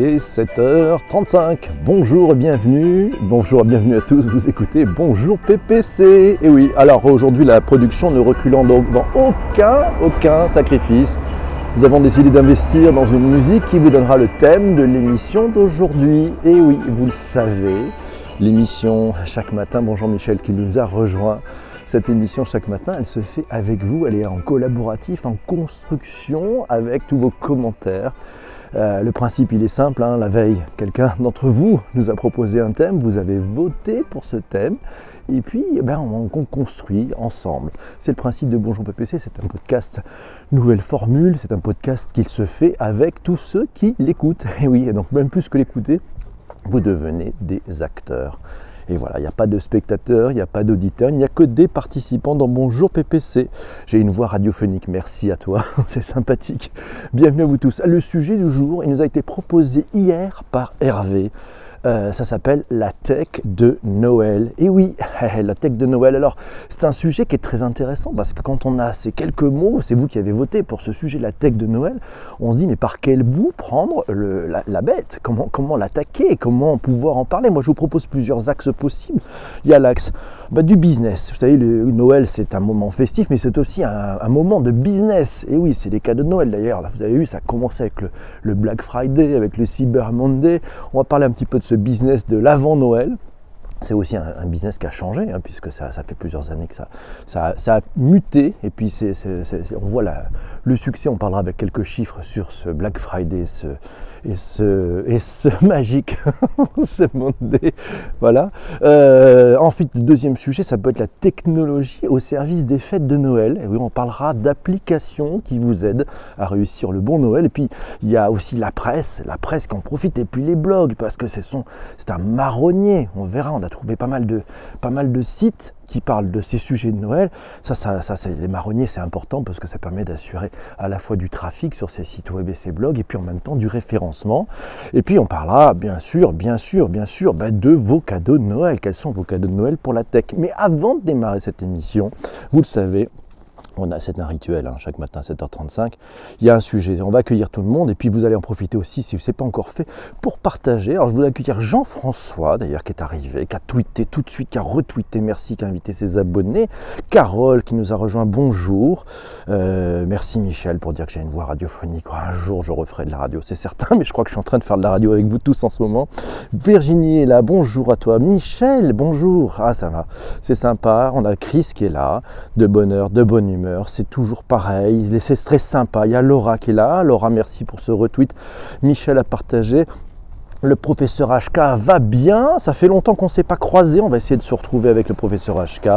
Il est 7h35. Bonjour et bienvenue. Bonjour et bienvenue à tous. Vous écoutez Bonjour PPC. Et oui, alors aujourd'hui la production ne reculant donc dans aucun, aucun sacrifice. Nous avons décidé d'investir dans une musique qui vous donnera le thème de l'émission d'aujourd'hui. Et oui, vous le savez, l'émission chaque matin, bonjour Michel qui nous a rejoint. Cette émission chaque matin, elle se fait avec vous, elle est en collaboratif, en construction, avec tous vos commentaires. Euh, le principe, il est simple. hein, La veille, quelqu'un d'entre vous nous a proposé un thème. Vous avez voté pour ce thème. Et puis, eh ben, on, on construit ensemble. C'est le principe de Bonjour PPC. C'est un podcast nouvelle formule. C'est un podcast qu'il se fait avec tous ceux qui l'écoutent. Et oui, et donc même plus que l'écouter, vous devenez des acteurs. Et voilà, il n'y a pas de spectateurs, il n'y a pas d'auditeurs, il n'y a que des participants dans Bonjour PPC. J'ai une voix radiophonique, merci à toi, c'est sympathique. Bienvenue à vous tous. Le sujet du jour, il nous a été proposé hier par Hervé. Euh, ça s'appelle la tech de Noël. Et oui, la tech de Noël. Alors, c'est un sujet qui est très intéressant parce que quand on a ces quelques mots, c'est vous qui avez voté pour ce sujet, la tech de Noël, on se dit mais par quel bout prendre la, bête? Comment, l'attaquer? Comment pouvoir en parler? Moi, je vous propose plusieurs axes possibles. Il y a l'axe bah, du business. Vous savez, le, Noël, c'est un moment festif, mais c'est aussi un, moment de business. Et oui, c'est les cadeaux de Noël d'ailleurs. Vous avez vu, ça a commencé avec le, le Black Friday, avec le Cyber Monday. On va parler un petit peu de ce business de l'avant Noël. C'est aussi un, business qui a changé, hein, puisque ça, fait plusieurs années que ça, ça, a muté. Et puis c'est, on voit le succès, on parlera avec quelques chiffres sur ce Black Friday et, ce, magique ce Monday. Voilà. Euh, ensuite, le deuxième sujet, ça peut être la technologie au service des fêtes de Noël. Et oui, on parlera d'applications qui vous aident à réussir le bon Noël. Et puis, il y a aussi la presse, la presse qui en profite, et puis les blogs, parce que c'est, un marronnier. On verra, on a trouvé pas mal de sites qui parlent de ces sujets de Noël. Ça, ça, ça c'est, les marronniers, c'est important parce que ça permet d'assurer à la fois du trafic sur ces sites web et ces blogs, et puis en même temps du référencement. Et puis on parlera bien sûr, bien sûr, bien sûr, bah, de vos cadeaux de Noël. Quels sont vos cadeaux de Noël pour la tech? Mais avant de démarrer cette émission, vous le savez, on a, c'est un rituel, hein, chaque matin à 7h35. Il y a un sujet, on va accueillir tout le monde et puis vous allez en profiter aussi, si ce n'est pas encore fait, pour partager. Alors je voulais accueillir Jean-François, d'ailleurs, qui est arrivé, qui a tweeté tout de suite, qui a retweeté, merci, qui a invité ses abonnés. Carole, qui nous a rejoint, bonjour. Euh, merci Michel pour dire que j'ai une voix radiophonique. Un jour, je referai de la radio, c'est certain, mais je crois que je suis en train de faire de la radio avec vous tous en ce moment. Virginie est là, bonjour à toi. Michel, bonjour. Ah, ça va, c'est sympa. On a Chris qui est là, de bonne de bonne humeur c'est toujours pareil, c'est très sympa. Il y a Laura qui est là. Laura, merci pour ce retweet. Michel a partagé. Le professeur HK va bien, ça fait longtemps qu'on ne s'est pas croisé, on va essayer de se retrouver avec le professeur HK,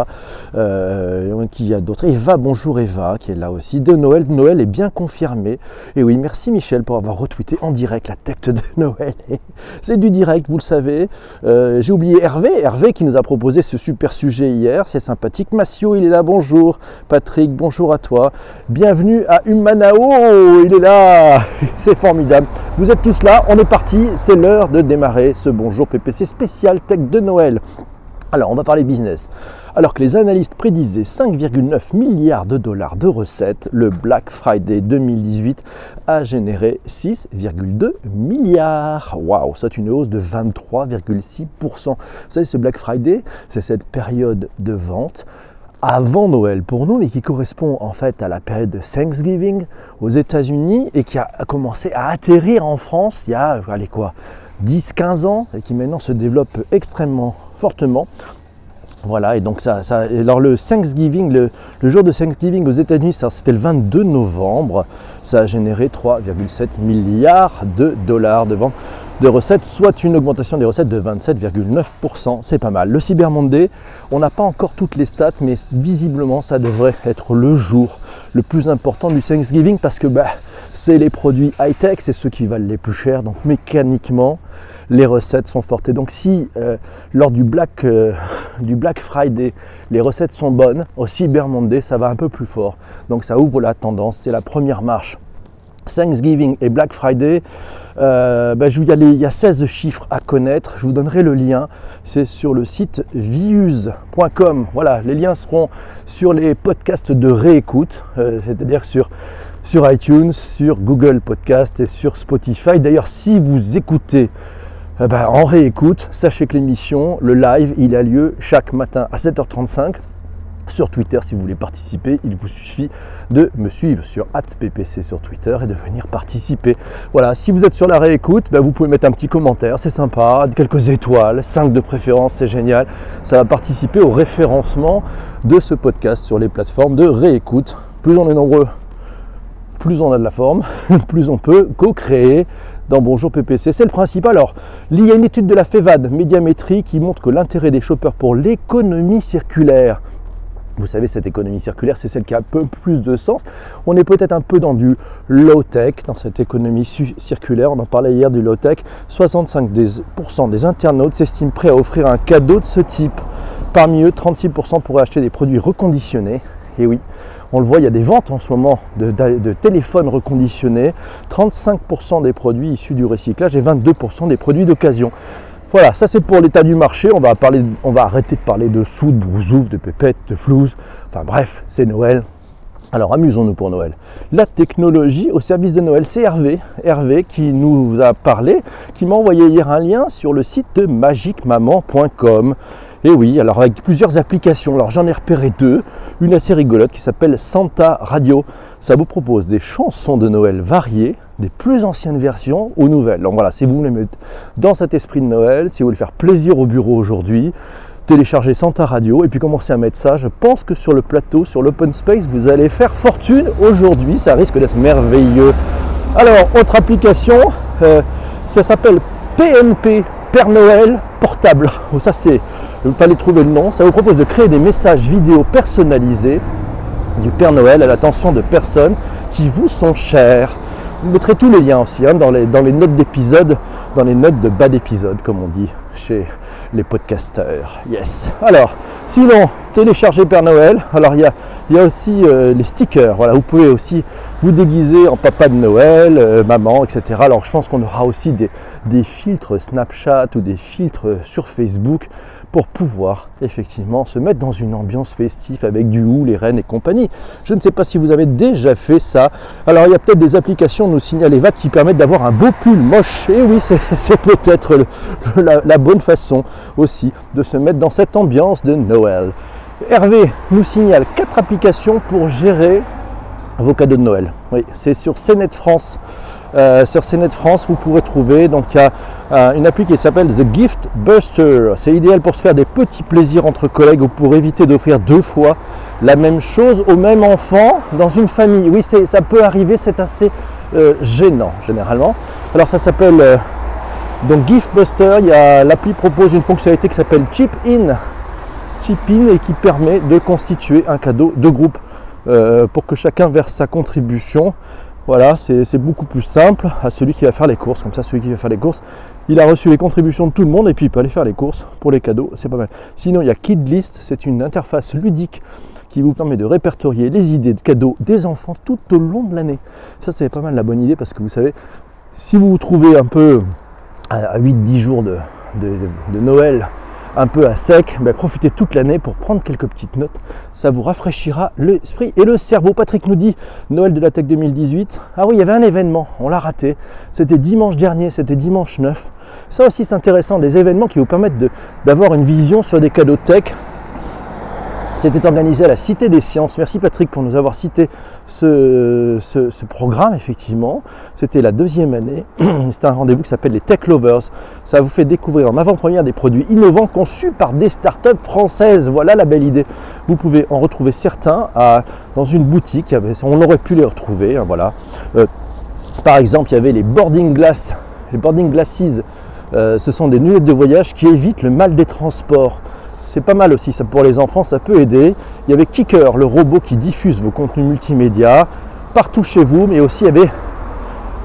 euh, qui y a d'autres. Eva, bonjour Eva, qui est là aussi, de Noël. Noël est bien confirmé. Et oui, merci Michel pour avoir retweeté en direct la tête de Noël. C'est du direct, vous le savez. Euh, J'ai oublié Hervé, Hervé qui nous a proposé ce super sujet hier, c'est sympathique. Massio, il est là, bonjour. Patrick, bonjour à toi. Bienvenue à Humanao, il est là, c'est formidable. Vous êtes tous là, on est parti, c'est l'heure de démarrer ce Bonjour PPC spécial tech de Noël. Alors, on va parler business. Alors que les analystes prédisaient 5,9 milliards de dollars de recettes, le Black Friday 2018 a généré 6,2 milliards. Waouh, c'est une hausse de 23,6%. Vous savez, ce Black Friday, c'est cette période de vente avant Noël pour nous, mais qui correspond en fait à la période de Thanksgiving aux États-Unis et qui a commencé à atterrir en France il y a, allez quoi, 10-15 ans et qui maintenant se développe extrêmement fortement. Voilà, et donc ça, alors le Thanksgiving, le, le, jour de Thanksgiving aux États-Unis, c'était le 22 novembre, ça a généré 3,7 milliards de dollars de ventes de recettes, soit une augmentation des recettes de 27,9%. C'est pas mal. Le Cyber Monday, on n'a pas encore toutes les stats, mais visiblement ça devrait être le jour le plus important du Thanksgiving parce que bah, c'est les produits high-tech, c'est ceux qui valent les plus cher. Donc mécaniquement, les recettes sont fortes. Et donc si euh, lors du Black, euh, du Black Friday, les recettes sont bonnes, au Cyber Monday, ça va un peu plus fort. Donc ça ouvre la tendance, c'est la première marche. Thanksgiving et Black Friday, euh, ben, il, y a les, il, y a 16 chiffres à connaître. Je vous donnerai le lien. C'est sur le site viuse.com. Voilà, les liens seront sur les podcasts de réécoute, c'est-à-dire sur sur iTunes, sur Google Podcast et sur Spotify. D'ailleurs, si vous écoutez eh ben, en réécoute, sachez que l'émission, le live, il a lieu chaque matin à 7h35 sur Twitter si vous voulez participer. Il vous suffit de me suivre sur @ppc sur Twitter et de venir participer. Voilà, si vous êtes sur la réécoute, ben, vous pouvez mettre un petit commentair, c'est sympa, quelques étoiles, 5 de préférence, c'est génial. Ça va participer au référencement de ce podcast sur les plateformes de réécoute. Plus on est nombreux, plus on a de la forme, plus on peut co-créer dans Bonjour PPC. C'est le principe. Alors, il y a une étude de la FEVAD Médiamétrie qui montre que l'intérêt des shoppers pour l'économie circulaire vous savez, cette économie circulaire, c'est celle qui a un peu plus de sens. On est peut-être un peu dans du low-tech, dans cette économie circulaire. On en parlait hier du low-tech. 65% des internautes s'estiment prêts à offrir un cadeau de ce type. Parmi eux, 36% pourraient acheter des produits reconditionnés. Et oui, on le voit, il y a des ventes en ce moment de, téléphones reconditionnés. 35% des produits issus du recyclage et 22% des produits d'occasion. Voilà, ça c'est pour l'état du marché. On va, arrêter de parler de sous, de brousouf, de pépettes, de flouze. Enfin bref, c'est Noël. Alors amusons-nous pour Noël. La technologie au service de Noël, c'est Hervé, Hervé qui nous a parlé, qui m'a envoyé hier un lien sur le site de magicmaman.com. Et oui, alors avec plusieurs applications. Alors j'en ai repéré deux. Une assez rigolote qui s'appelle Santa Radio. Ça vous propose des chansons de Noël variées des plus anciennes versions aux nouvelles. Donc voilà, si vous voulez mettre dans cet esprit de Noël, si vous voulez faire plaisir au bureau aujourd'hui, téléchargez Santa Radio et puis commencez à mettre ça. Je pense que sur le plateau, sur l'open space, vous allez faire fortune aujourd'hui. Ça risque d'être merveilleux. Alors, autre application, euh, ça s'appelle PNP, Père Noël portable. Ça c'est, il fallait trouver le nom. Ça vous propose de créer des messages vidéo personnalisés du Père Noël à l'attention de personnes qui vous sont chères. Vous mettrez tous les liens aussi hein, dans, les, dans les notes d'épisode, dans les notes de bas d'épisode, comme on dit chez les podcasteurs. Yes. Alors, sinon, téléchargez Père Noël. Alors, il y a, aussi euh, les stickers. Voilà, vous pouvez aussi vous déguiser en papa de Noël, euh, maman, etc. Alors, je pense qu'on aura aussi des, filtres Snapchat ou des filtres sur Facebook pour pouvoir effectivement se mettre dans une ambiance festive avec du hou, les rennes et compagnie. Je ne sais pas si vous avez déjà fait ça. Alors il y a peut-être des applications, nous signale Eva, qui permettent d'avoir un beau pull moche. Et oui, c'est peut-être la, la bonne façon aussi de se mettre dans cette ambiance de Noël. Hervé nous signale quatre applications pour gérer vos cadeaux de Noël. Oui, c'est sur CNET France. Euh, sur CNET France, vous pourrez trouver. Donc y a euh, une appli qui s'appelle The Gift Buster. C'est idéal pour se faire des petits plaisirs entre collègues ou pour éviter d'offrir deux fois la même chose au même enfant dans une famille. Oui, ça peut arriver, c'est assez euh, gênant généralement. Alors ça s'appelle donc Gift Buster. L'appli propose une fonctionnalité qui s'appelle Chip In. Chip In et qui permet de constituer un cadeau de groupe pour que chacun verse sa contribution. Voilà, c'est beaucoup plus simple à celui qui va faire les courses. Comme ça, celui qui va faire les courses, il a reçu les contributions de tout le monde et puis il peut aller faire les courses pour les cadeaux. C'est pas mal. Sinon, il y a KidList, c'est une interface ludique qui vous permet de répertorier les idées de cadeaux des enfants tout au long de l'année. Ça, c'est pas mal la bonne idée parce que vous savez, si vous vous trouvez un peu à 8-10 jours de, de Noël un peu à sec, ben, profitez toute l'année pour prendre quelques petites notes. Ça vous rafraîchira l'esprit et le cerveau. Patrick nous dit Noël de la Tech 2018. Ah oui, il y avait un événement, on l'a raté. C'était dimanche dernier, c'était dimanche 9. Ça aussi, c'est intéressant, des événements qui vous permettent d'avoir une vision sur des cadeaux tech c'était organisé à la Cité des Sciences. Merci Patrick pour nous avoir cité ce, programme, effectivement. C'était la deuxième année. C'est un rendez-vous qui s'appelle les Tech Lovers. Ça vous fait découvrir en avant-première des produits innovants conçus par des startups françaises. Voilà la belle idée. Vous pouvez en retrouver certains dans une boutique. On aurait pu les retrouver. Hein, voilà. Euh, par exemple, il y avait les boarding glass, les boarding glasses. Euh, ce sont des nuées de voyage qui évitent le mal des transports. C'est pas mal aussi, ça pour les enfants, ça peut aider. Il y avait Kicker, le robot qui diffuse vos contenus multimédia partout chez vous, mais aussi il y avait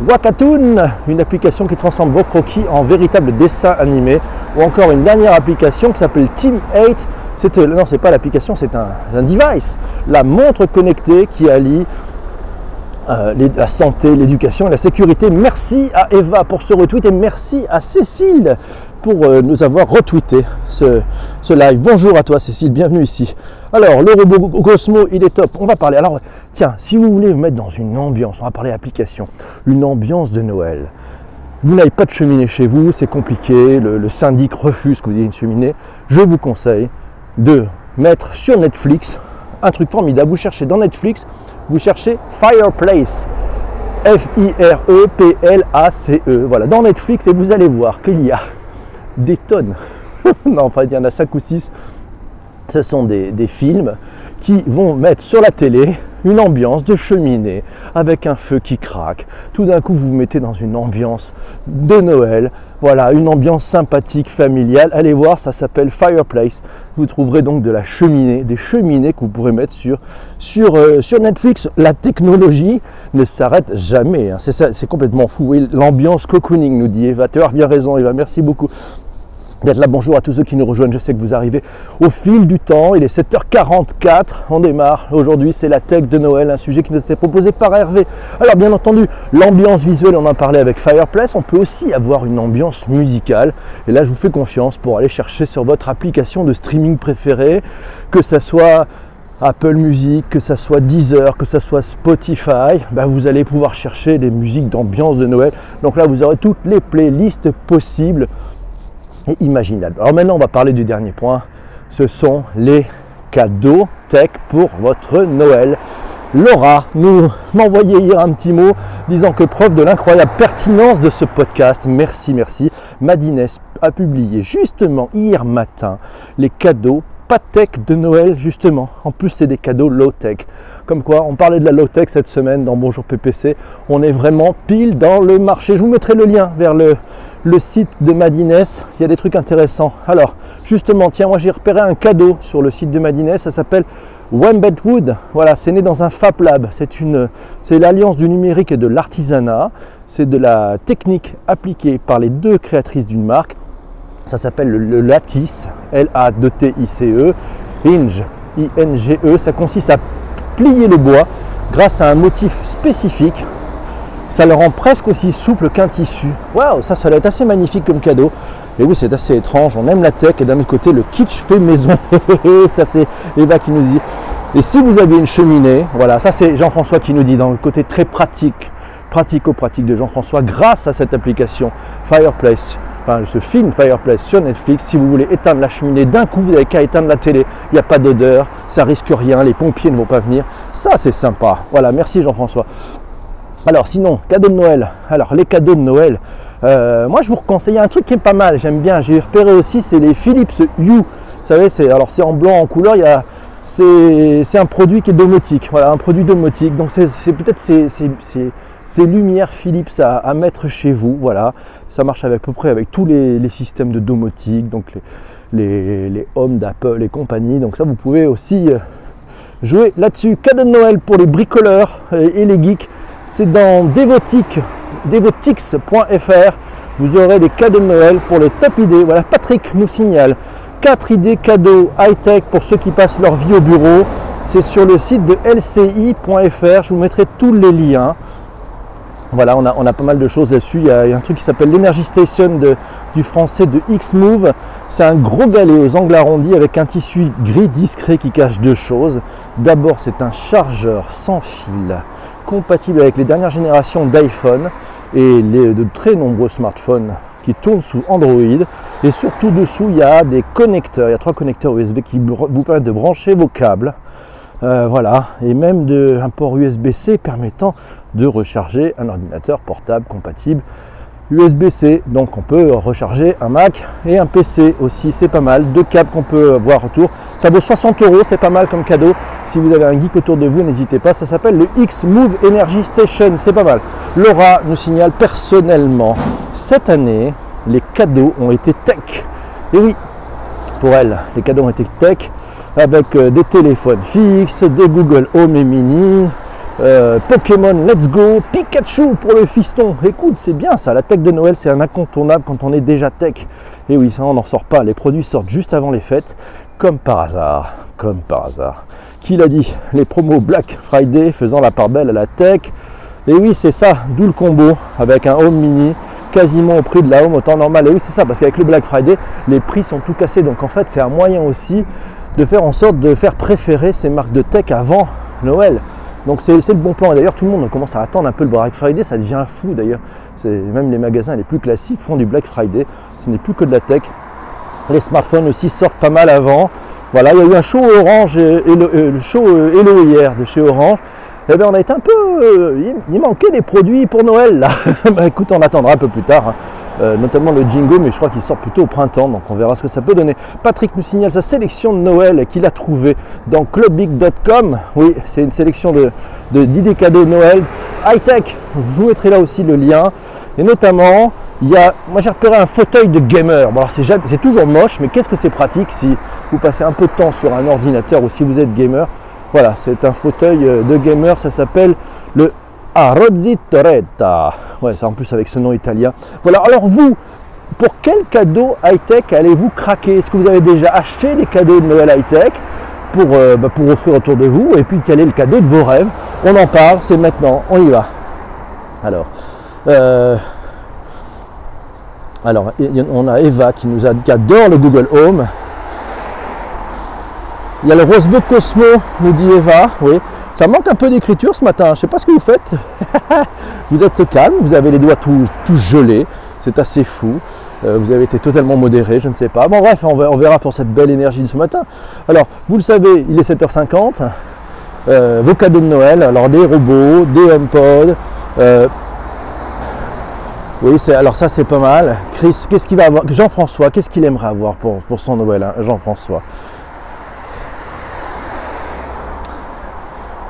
Wakatoon, une application qui transforme vos croquis en véritable dessin animé, ou encore une dernière application qui s'appelle Team 8. C'était, non, c'est pas l'application, c'est un, device, la montre connectée qui allie euh, la santé, l'éducation et la sécurité. Merci à Eva pour ce retweet et merci à Cécile pour euh, nous avoir retweeté ce, live. Bonjour à toi Cécile, bienvenue ici. Alors, le robot Cosmo, il est top. On va parler. Alors, tiens, si vous voulez vous mettre dans une ambiance, on va parler application, une ambiance de Noël. Vous n'avez pas de cheminée chez vous, c'est compliqué, le, syndic refuse que vous ayez une cheminée. Je vous conseille de mettre sur Netflix un truc formidable. Vous cherchez dans Netflix, vous cherchez Fireplace. F-I-R-E-P-L-A-C-E. E. Voilà, dans Netflix, et vous allez voir qu'il y a des tonnes. non, enfin, il y en a 5 ou 6. Ce sont des, films qui vont mettre sur la télé une ambiance de cheminée avec un feu qui craque. Tout d'un coup, vous vous mettez dans une ambiance de Noël. Voilà, une ambiance sympathique, familiale. Allez voir, ça s'appelle Fireplace. Vous trouverez donc de la cheminée, des cheminées que vous pourrez mettre sur, euh, Netflix. La technologie ne s'arrête jamais. Hein. C'est complètement fou. L'ambiance cocooning, nous dit Eva. Tu as bien raison, Eva. Merci beaucoup d'être là. Bonjour à tous ceux qui nous rejoignent. Je sais que vous arrivez au fil du temps. Il est 7h44. On démarre. Aujourd'hui, c'est la tech de Noël, un sujet qui nous était proposé par Hervé. Alors, bien entendu, l'ambiance visuelle, on en parlait avec Fireplace. On peut aussi avoir une ambiance musicale. Et là, je vous fais confiance pour aller chercher sur votre application de streaming préférée, que ce soit Apple Music, que ça soit Deezer, que ça soit Spotify, bah vous allez pouvoir chercher des musiques d'ambiance de Noël. Donc là, vous aurez toutes les playlists possibles et imaginables. Alors maintenant, on va parler du dernier point. Ce sont les cadeaux tech pour votre Noël. Laura nous m'envoyait hier un petit mot disant que preuve de l'incroyable pertinence de ce podcast, merci, merci, Madines a publié justement hier matin les cadeaux pas tech de Noël justement. En plus c'est des cadeaux low tech. Comme quoi on parlait de la low tech cette semaine dans Bonjour PPC. On est vraiment pile dans le marché. Je vous mettrai le lien vers le, le site de Madines. Il y a des trucs intéressants. Alors justement tiens moi j'ai repéré un cadeau sur le site de Madines. Ça s'appelle Wood. Voilà c'est né dans un Fab Lab. C'est l'alliance du numérique et de l'artisanat. C'est de la technique appliquée par les deux créatrices d'une marque ça s'appelle le, lattice, L-A-T-I-C-E, hinge, I-N-G-E. Ça consiste à plier le bois grâce à un motif spécifique. Ça le rend presque aussi souple qu'un tissu. Waouh, ça, ça va être assez magnifique comme cadeau. Et oui, c'est assez étrange. On aime la tech et d'un autre côté, le kitsch fait maison. ça, c'est Eva qui nous dit. Et si vous avez une cheminée, voilà, ça c'est Jean-François qui nous dit dans le côté très pratique, pratico-pratique de Jean-François, grâce à cette application Fireplace, enfin ce film Fireplace sur Netflix, si vous voulez éteindre la cheminée d'un coup, vous n'avez qu'à éteindre la télé, il n'y a pas d'odeur, ça risque rien, les pompiers ne vont pas venir. Ça c'est sympa. Voilà, merci Jean-François. Alors sinon, cadeau de Noël. Alors les cadeaux de Noël, euh, moi je vous conseille un truc qui est pas mal, j'aime bien, j'ai repéré aussi, c'est les Philips Hue. Vous savez, c'est alors c'est en blanc, en couleur, il y a c'est un produit qui est domotique, voilà, un produit domotique. Donc c'est peut-être ces lumières Philips à, mettre chez vous, voilà. Ça marche avec, à peu près avec tous les, systèmes de domotique, donc les, les, Home d'Apple et compagnie. Donc ça, vous pouvez aussi euh, jouer là-dessus. Cadeau de Noël pour les bricoleurs et, les geeks, c'est dans devotix.fr. Vous aurez des cadeaux de Noël pour les top idées. Voilà, Patrick nous signale 4 idées cadeaux high-tech pour ceux qui passent leur vie au bureau. C'est sur le site de lci.fr. Je vous mettrai tous les liens. Voilà, on a, on a pas mal de choses là-dessus. Il, y a un truc qui s'appelle l'Energy Station du français de X-Move. C'est un gros galet aux angles arrondis avec un tissu gris discret qui cache deux choses. D'abord, c'est un chargeur sans fil compatible avec les dernières générations d'iPhone et de très nombreux smartphones qui tournent sous Android. Et surtout dessous, il y a des connecteurs. Il y a trois connecteurs USB qui vous permettent de brancher vos câbles. Euh, voilà, et même de, un port USB-C permettant de recharger un ordinateur portable compatible USB-C. Donc on peut recharger un Mac et un PC aussi, c'est pas mal. Deux câbles qu'on peut voir autour. Ça vaut 60 euros, c'est pas mal comme cadeau. Si vous avez un geek autour de vous, n'hésitez pas. Ça s'appelle le X-Move Energy Station, c'est pas mal. Laura nous signale personnellement, cette année, les cadeaux ont été tech. Et oui, pour elle, les cadeaux ont été tech avec euh, des téléphones fixes, des Google Home et Mini, euh, Pokémon Let's Go, Pikachu pour le fiston. Écoute, c'est bien ça, la tech de Noël c'est un incontournable quand on est déjà tech. Et oui, ça on n'en sort pas, les produits sortent juste avant les fêtes, comme par hasard, comme par hasard. Qui l'a dit? Les promos Black Friday faisant la part belle à la tech. Et oui, c'est ça, d'où le combo avec un Home Mini quasiment au prix de la home au temps normal. Et oui, c'est ça, parce qu'avec le Black Friday, les prix sont tout cassés. Donc en fait, c'est un moyen aussi de faire en sorte de faire préférer ces marques de tech avant Noël. Donc c'est le bon plan. Et d'ailleurs, tout le monde commence à attendre un peu le Black Friday. Ça devient fou d'ailleurs. Même les magasins les plus classiques font du Black Friday. Ce n'est plus que de la tech. Les smartphones aussi sortent pas mal avant. Voilà, il y a eu un show Orange et, le, show Hello hier de chez Orange. Eh bien, on a été un peu. Euh, il manquait des produits pour Noël là. bah, écoute, on attendra un peu plus tard. Hein. Euh, notamment le Jingo, mais je crois qu'il sort plutôt au printemps, donc on verra ce que ça peut donner. Patrick nous signale sa sélection de Noël qu'il a trouvée dans clubbig.com. Oui, c'est une sélection de, d'idées cadeaux de Noël. High-tech, je vous mettrai là aussi le lien. Et notamment, il y a, moi j'ai repéré un fauteuil de gamer. Bon alors c'est, c'est toujours moche, mais qu'est-ce que c'est pratique si vous passez un peu de temps sur un ordinateur ou si vous êtes gamer? Voilà, c'est un fauteuil euh, de gamer, ça s'appelle le ah, Toretta. Ouais, c'est en plus avec ce nom italien. Voilà, alors vous, pour quel cadeau high-tech allez-vous craquer? Est-ce que vous avez déjà acheté les cadeaux de Noël high-tech pour, euh, bah, offrir autour de vous? Et puis quel est le cadeau de vos rêves? On en parle, c'est maintenant, on y va. Alors, euh, alors on a Eva qui nous a, qui adore le Google Home. Il y a le Rosebook Cosmo, nous dit Eva, oui. Ça manque un peu d'écriture ce matin. Je ne sais pas ce que vous faites. vous êtes calme, vous avez les doigts tout, gelés. C'est assez fou. Euh, vous avez été totalement modéré, je ne sais pas. Bon bref, on verra pour cette belle énergie de ce matin. Alors, vous le savez, il est 7h50. Euh, vos cadeaux de Noël, alors des robots, des HomePod. Euh, oui, alors ça c'est pas mal. Chris, qu'est-ce qu'il va avoir Jean-François, qu'est-ce qu'il aimerait avoir pour, pour son Noël, hein, Jean-François?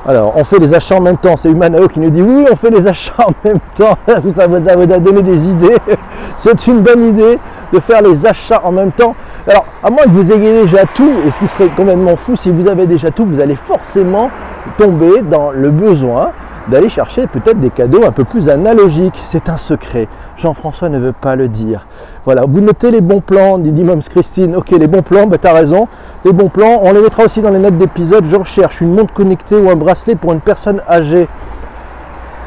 Alors, on fait les achats en même temps. C'est Humanao qui nous dit oui, on fait les achats en même temps. Ça vous a donné des idées. C'est une bonne idée de faire les achats en même temps. Alors, à moins que vous ayez déjà tout, et ce qui serait complètement fou, si vous avez déjà tout, vous allez forcément tomber dans le besoin d'aller chercher peut-être des cadeaux un peu plus analogiques. C'est un secret. Jean-François ne veut pas le dire. Voilà, vous notez les bons plans, dit Moms Christine. Ok, les bons plans, bah, tu as raison. Les bons plans, on les mettra aussi dans les notes d'épisode. Je recherche une montre connectée ou un bracelet pour une personne âgée.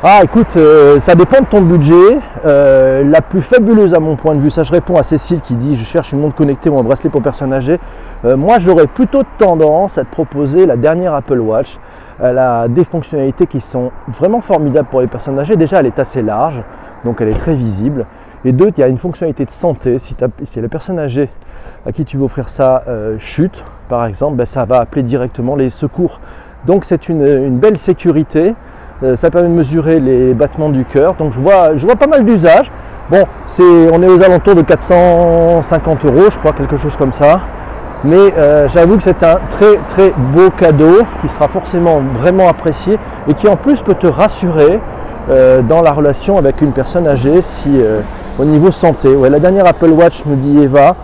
Ah écoute, euh, ça dépend de ton budget. Euh, la plus fabuleuse à mon point de vue, ça je réponds à Cécile qui dit je cherche une montre connectée ou un bracelet pour personnes âgées. Euh, moi j'aurais plutôt tendance à te proposer la dernière Apple Watch. Elle a des fonctionnalités qui sont vraiment formidables pour les personnes âgées. Déjà elle est assez large, donc elle est très visible. Et deux, il y a une fonctionnalité de santé. Si, la personne âgée à qui tu veux offrir ça chute, par exemple, ben, ça va appeler directement les secours. Donc c'est une belle sécurité. Euh, ça permet de mesurer les battements du cœur. Donc je vois, vois pas mal d'usages. Bon, on est aux alentours de 450 euros, je crois, quelque chose comme ça. Mais euh, j'avoue que c'est un très très beau cadeau qui sera forcément vraiment apprécié et qui en plus peut te rassurer euh, dans la relation avec une personne âgée si au niveau santé. Ouais, la dernière Apple Watch me dit Eva,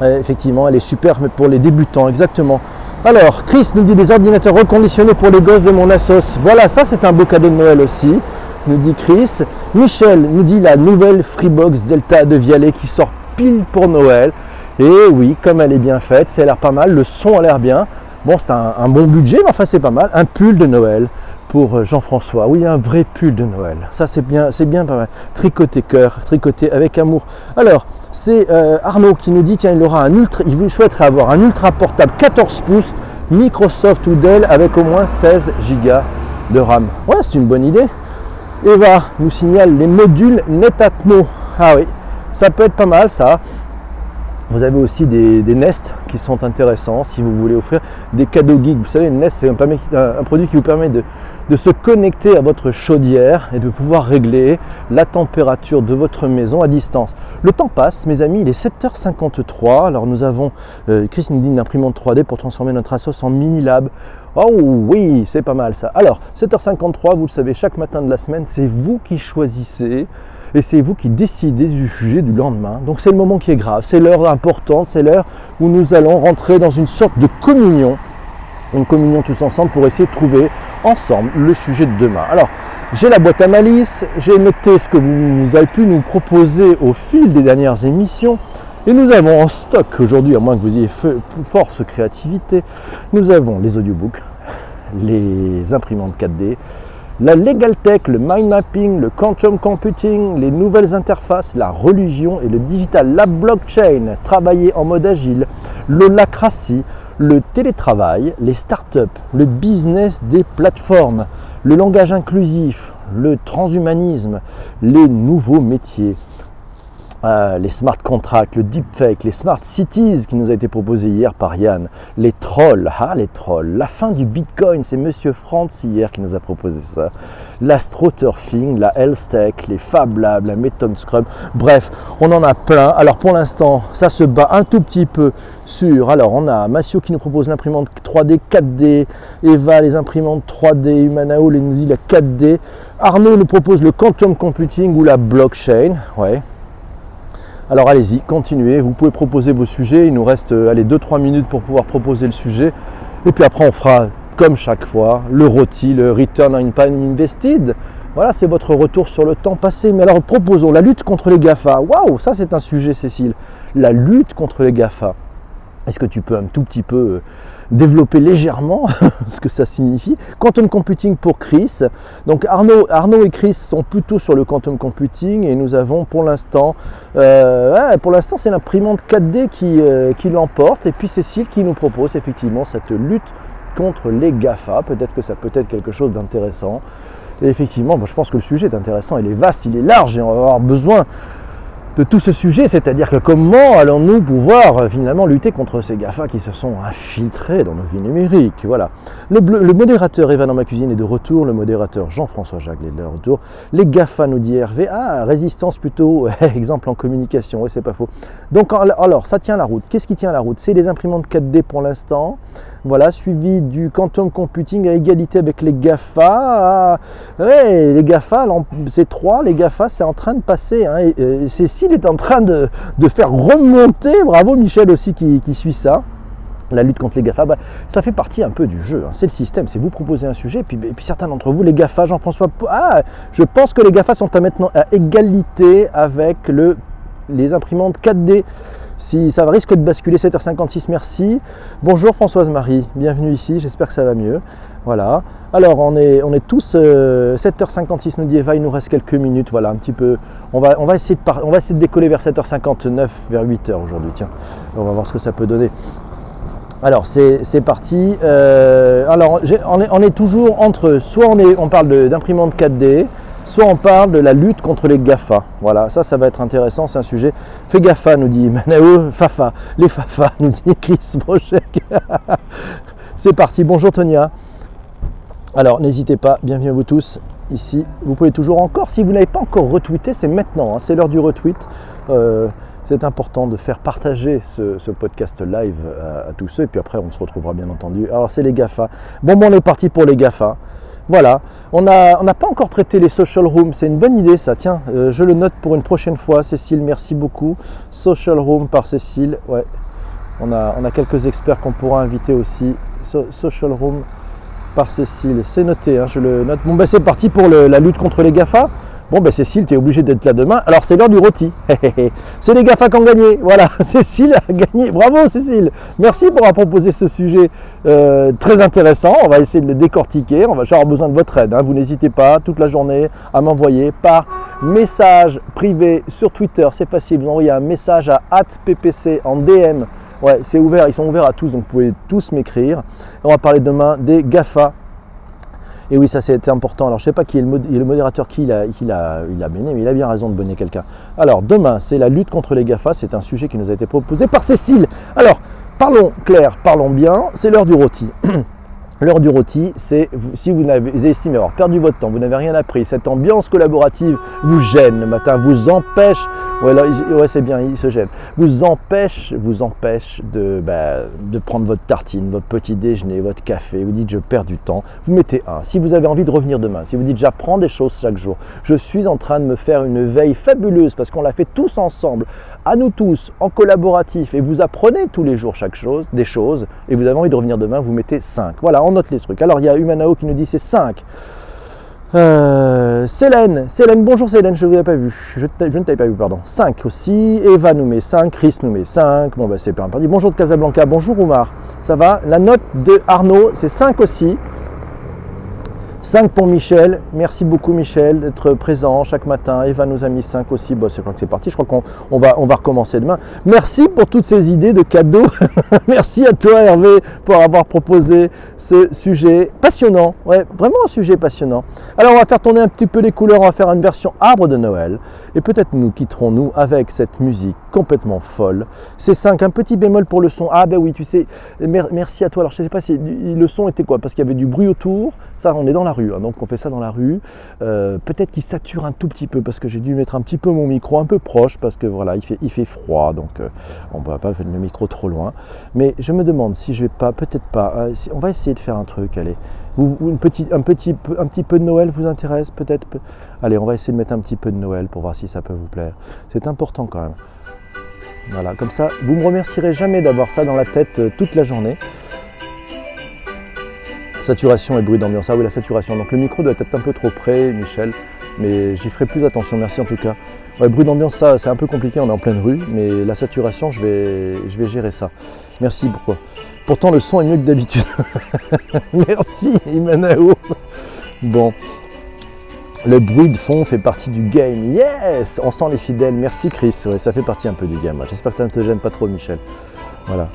effectivement, elle est super mais pour les débutants, exactement. Alors, Chris nous dit des ordinateurs reconditionnés pour les gosses de mon Asos. Voilà, ça c'est un beau cadeau de Noël aussi, nous dit Chris. Michel nous dit la nouvelle Freebox Delta de Vialet qui sort pile pour Noël. Et oui, comme elle est bien faite, ça a l'air pas mal, le son a l'air bien. Bon, c'est un, un, bon budget, mais enfin c'est pas mal. Un pull de Noël pour euh, Jean-François. Oui, un vrai pull de Noël. Ça, c'est bien, c'est bien pas mal. Tricoté cœur, tricoté avec amour. Alors, c'est euh, Arnaud qui nous dit tiens, il aura un ultra, il souhaiterait avoir un ultra portable 14 pouces Microsoft ou Dell avec au moins 16 Go de RAM. Ouais, c'est une bonne idée. Eva nous signale les modules Netatmo. Ah oui, ça peut être pas mal ça. Vous avez aussi des, Nest qui sont intéressants si vous voulez offrir des cadeaux geeks. Vous savez, Nest, c'est un, produit qui vous permet de, se connecter à votre chaudière et de pouvoir régler la température de votre maison à distance. Le temps passe, mes amis, il est 7h53. Alors nous avons, euh, Chris nous dit une imprimante 3D pour transformer notre Asos en mini lab. Oh oui, c'est pas mal ça. Alors, 7h53, vous le savez, chaque matin de la semaine, c'est vous qui choisissez et c'est vous qui décidez du sujet du lendemain. Donc c'est le moment qui est grave, c'est l'heure importante, c'est l'heure où nous allons rentrer dans une sorte de communion, une communion tous ensemble pour essayer de trouver ensemble le sujet de demain. Alors, j'ai la boîte à malice, j'ai noté ce que vous, avez pu nous proposer au fil des dernières émissions. Et nous avons en stock aujourd'hui, à moins que vous ayez force créativité, nous avons les audiobooks, les imprimantes 4D, La legal tech, le mind mapping, le quantum computing, les nouvelles interfaces, la religion et le digital, la blockchain, travailler en mode agile, l'holacratie, le télétravail, les startups, le business des plateformes, le langage inclusif, le transhumanisme, les nouveaux métiers, euh, les smart contracts, le deepfake, les smart cities qui nous a été proposé hier par Yann, les trolls, ah les trolls, la fin du bitcoin, c'est Monsieur Franz hier qui nous a proposé ça, l'astroturfing, la health les Fab Labs, la méthode Scrum, bref, on en a plein. Alors pour l'instant, ça se bat un tout petit peu sur, alors on a Massio qui nous propose l'imprimante 3D, 4D, Eva les imprimantes 3D, Humanao nous dit la 4D, Arnaud nous propose le quantum computing ou la blockchain, ouais, alors allez-y, continuez, vous pouvez proposer vos sujets, il nous reste 2-3 euh, minutes pour pouvoir proposer le sujet. Et puis après on fera, comme chaque fois, le rôti, le return on time invested. Voilà, c'est votre retour sur le temps passé. Mais alors proposons la lutte contre les GAFA. Waouh, ça c'est un sujet Cécile. La lutte contre les GAFA. Est-ce que tu peux un tout petit peu euh, développer légèrement ce que ça signifie Quantum computing pour Chris. Donc Arnaud, Arnaud et Chris sont plutôt sur le quantum computing et nous avons pour l'instant, euh, pour l'instant c'est l'imprimante 4D qui, euh, qui l'emporte et puis Cécile qui nous propose effectivement cette lutte contre les GAFA. Peut-être que ça peut être quelque chose d'intéressant. Et effectivement, je pense que le sujet est intéressant, il est vaste, il est large et on va avoir besoin de tout ce sujet, c'est-à-dire que comment allons-nous pouvoir euh, finalement lutter contre ces GAFA qui se sont infiltrés dans nos vies numériques Voilà. Le, modérateur Evan dans ma cuisine est de retour, le modérateur Jean-François Jacques est de retour. Les GAFA nous dit Hervé, ah, résistance plutôt, exemple en communication, oui c'est pas faux. Donc alors, ça tient la route. Qu'est-ce qui tient la route? C'est les imprimantes 4D pour l'instant, voilà, suivi du quantum computing à égalité avec les GAFA. Les GAFA, c'est trois, les GAFA, c'est en train de passer. Hein, Cécile est en train de, faire remonter, bravo Michel aussi qui, suit ça la lutte contre les GAFA, bah, ça fait partie un peu du jeu. Hein. C'est le système, c'est vous proposer un sujet, et puis, certains d'entre vous, les GAFA, Jean-François, ah, je pense que les GAFA sont à maintenant à égalité avec le, les imprimantes 4D. Si ça risque de basculer 7h56, merci. Bonjour Françoise Marie, bienvenue ici, j'espère que ça va mieux. Voilà. Alors on est, on est tous 7h56 euh, nous dit Eva, il nous reste quelques minutes, voilà un petit peu. On va, on va, essayer, de on va essayer de décoller vers 7h59, vers 8h aujourd'hui, tiens. On va voir ce que ça peut donner. Alors c'est parti. Euh, alors on est, on est, toujours entre, soit on, est, on parle d'imprimante 4D, soit on parle de la lutte contre les GAFA. Voilà, ça, ça va être intéressant, c'est un sujet. Fais GAFA, nous dit Manao, Fafa, les Fafa, nous dit Chris Brochek. c'est parti, bonjour Tonia. Alors, n'hésitez pas, bienvenue à vous tous ici. Vous pouvez toujours encore, si vous n'avez pas encore retweeté, c'est maintenant, hein, c'est l'heure du retweet. Euh, c'est important de faire partager ce, podcast live à, à, tous ceux, et puis après on se retrouvera bien entendu. Alors c'est les GAFA. Bon, bon, on est parti pour les GAFA. Voilà, on n'a pas encore traité les social rooms, c'est une bonne idée ça, tiens, euh, je le note pour une prochaine fois. Cécile, merci beaucoup. Social room par Cécile, ouais. On a, quelques experts qu'on pourra inviter aussi. social room par Cécile, c'est noté, hein, je le note. Bon, ben c'est parti pour la lutte contre les GAFA. Bon, ben Cécile, tu es obligé d'être là demain. Alors, c'est l'heure du rôti. c'est les GAFA qui ont gagné. Voilà, Cécile a gagné. Bravo, Cécile. Merci pour avoir proposé ce sujet euh, très intéressant. On va essayer de le décortiquer. On va avoir besoin de votre aide. Hein. Vous n'hésitez pas toute la journée à m'envoyer par message privé sur Twitter. C'est facile. Vous envoyez un message à ppc en DM. Ouais, c'est ouvert. Ils sont ouverts à tous, donc vous pouvez tous m'écrire. On va parler demain des GAFA et oui, ça c'était important. Alors je ne sais pas qui est le, modérateur qui l'a il a, a mais il a bien raison de bonner quelqu'un. Alors demain, c'est la lutte contre les GAFA. C'est un sujet qui nous a été proposé par Cécile. Alors, parlons clair, parlons bien. C'est l'heure du rôti. L'heure du rôti, c'est si vous avez estimé avoir perdu votre temps, vous n'avez rien appris, cette ambiance collaborative vous gêne le matin, vous empêche, ouais, ouais c'est bien, il se gêne, vous empêche, vous empêche de, bah, de prendre votre tartine, votre petit déjeuner, votre café, vous dites je perds du temps, vous mettez un. Si vous avez envie de revenir demain, si vous dites j'apprends des choses chaque jour, je suis en train de me faire une veille fabuleuse parce qu'on l'a fait tous ensemble, à nous tous, en collaboratif, et vous apprenez tous les jours chaque chose, des choses, et vous avez envie de revenir demain, vous mettez 5. Voilà, on note les trucs. Alors il y a Humanao qui nous dit c'est 5. Euh, Célène, Célène, bonjour Célène, je ne vous avais pas vu. Je, ne t'avais pas vu, pardon. 5 aussi. Eva nous met 5, Chris nous met 5. Bon, bah, c'est pas un. Bonjour de Casablanca, bonjour Oumar. Ça va? La note de Arnaud, c'est 5 aussi. 5 pour Michel. Merci beaucoup Michel d'être présent chaque matin. Eva nous a mis 5 aussi. Bon, crois que c'est parti. Je crois qu'on va, on va recommencer demain. Merci pour toutes ces idées de cadeaux. Merci à toi Hervé pour avoir proposé ce sujet passionnant. Vraiment un sujet passionnant. Alors on va faire tourner un petit peu les couleurs. On va faire une version arbre de Noël. Et peut-être nous quitterons nous avec cette musique complètement folle. C'est 5, un petit bémol pour le son. Ah ben oui, tu sais, merci à toi. Alors je ne sais pas si le son était quoi, parce qu'il y avait du bruit autour. Ça, on est dans la rue, hein, donc on fait ça dans la rue. Euh, peut-être qu'il sature un tout petit peu parce que j'ai dû mettre un petit peu mon micro un peu proche parce que voilà, il fait, froid, donc euh, on ne va pas mettre le micro trop loin. Mais je me demande si je vais pas, peut-être pas. Euh, on va essayer de faire un truc, allez. Un, petit, peu de Noël vous intéresse peut-être Allez, on va essayer de mettre un petit peu de Noël pour voir si ça peut vous plaire. C'est important quand même. Voilà, comme ça, vous me remercierez jamais d'avoir ça dans la tête toute la journée. Saturation et bruit d'ambiance. Ah oui, la saturation. Donc le micro doit être un peu trop près, Michel, mais j'y ferai plus attention. Merci en tout cas. Bruit d'ambiance, ça, c'est un peu compliqué, on est en pleine rue, mais la saturation, je vais, je vais gérer ça. Merci, pourquoi Pourtant, le son est mieux que d'habitude. Merci, Imanao. Bon. Le bruit de fond fait partie du game. Yes On sent les fidèles. Merci, Chris. Ouais, ça fait partie un peu du game. J'espère que ça ne te gêne pas trop, Michel. Voilà.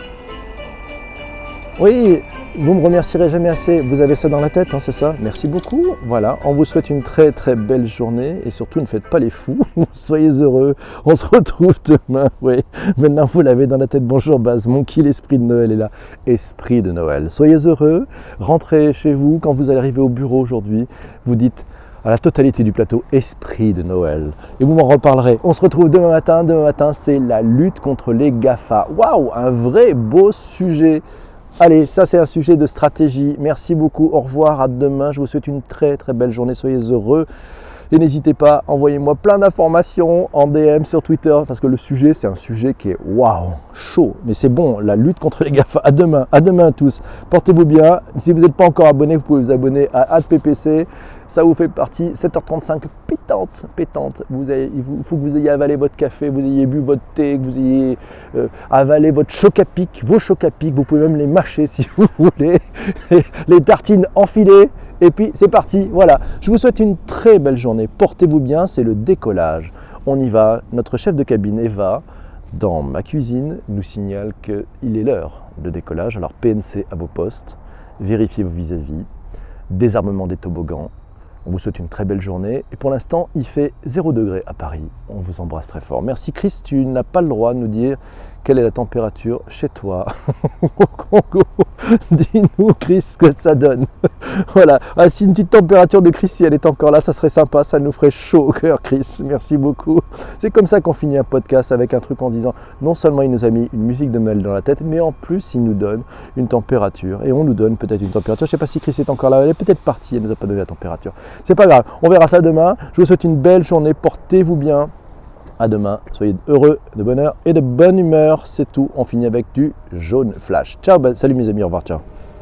Oui, vous me remercierez jamais assez. Vous avez ça dans la tête, hein, c'est ça? Merci beaucoup. Voilà, on vous souhaite une très très belle journée et surtout ne faites pas les fous. Soyez heureux. On se retrouve demain. Oui, maintenant vous l'avez dans la tête. Bonjour Baz, mon qui l'esprit de Noël est là. Esprit de Noël. Soyez heureux. Rentrez chez vous quand vous allez arriver au bureau aujourd'hui. Vous dites à la totalité du plateau Esprit de Noël. Et vous m'en reparlerez. On se retrouve demain matin. Demain matin, c'est la lutte contre les GAFA. Waouh, un vrai beau sujet. Allez, ça c'est un sujet de stratégie. Merci beaucoup. Au revoir. À demain. Je vous souhaite une très très belle journée. Soyez heureux. Et n'hésitez pas, envoyez-moi plein d'informations en DM sur Twitter parce que le sujet, c'est un sujet qui est waouh, chaud. Mais c'est bon, la lutte contre les GAFA. À demain, à demain tous. Portez-vous bien. Si vous n'êtes pas encore abonné, vous pouvez vous abonner à AdPPC. Ça vous fait partie, 7h35, pétante, pétante. Il faut que vous ayez avalé votre café, vous ayez bu votre thé, que vous ayez euh, avalé votre choc à pic, vos chocs à pic. Vous pouvez même les mâcher si vous voulez. les tartines enfilées. Et puis c'est parti. Voilà. Je vous souhaite une très belle journée. Portez-vous bien. C'est le décollage. On y va. Notre chef de cabine, Eva, dans ma cuisine, nous signale qu'il est l'heure de décollage. Alors PNC à vos postes. Vérifiez vos vis-à-vis. Désarmement des toboggans on vous souhaite une très belle journée. Et pour l'instant, il fait 0 degré à Paris. On vous embrasse très fort. Merci Chris, tu n'as pas le droit de nous dire quelle est la température chez toi au Congo Dis-nous, Chris, ce que ça donne. voilà. Ah, si une petite température de Chris, si elle est encore là, ça serait sympa. Ça nous ferait chaud au cœur, Chris. Merci beaucoup. C'est comme ça qu'on finit un podcast avec un truc en disant non seulement il nous a mis une musique de Noël dans la tête, mais en plus il nous donne une température. Et on nous donne peut-être une température. Je ne sais pas si Chris est encore là. Elle est peut-être partie. Elle ne nous a pas donné la température. C'est pas grave. On verra ça demain. Je vous souhaite une belle journée. Portez-vous bien. À demain. Soyez heureux, de bonheur et de bonne humeur. C'est tout. On finit avec du jaune flash. Ciao, salut mes amis. Au revoir. Ciao.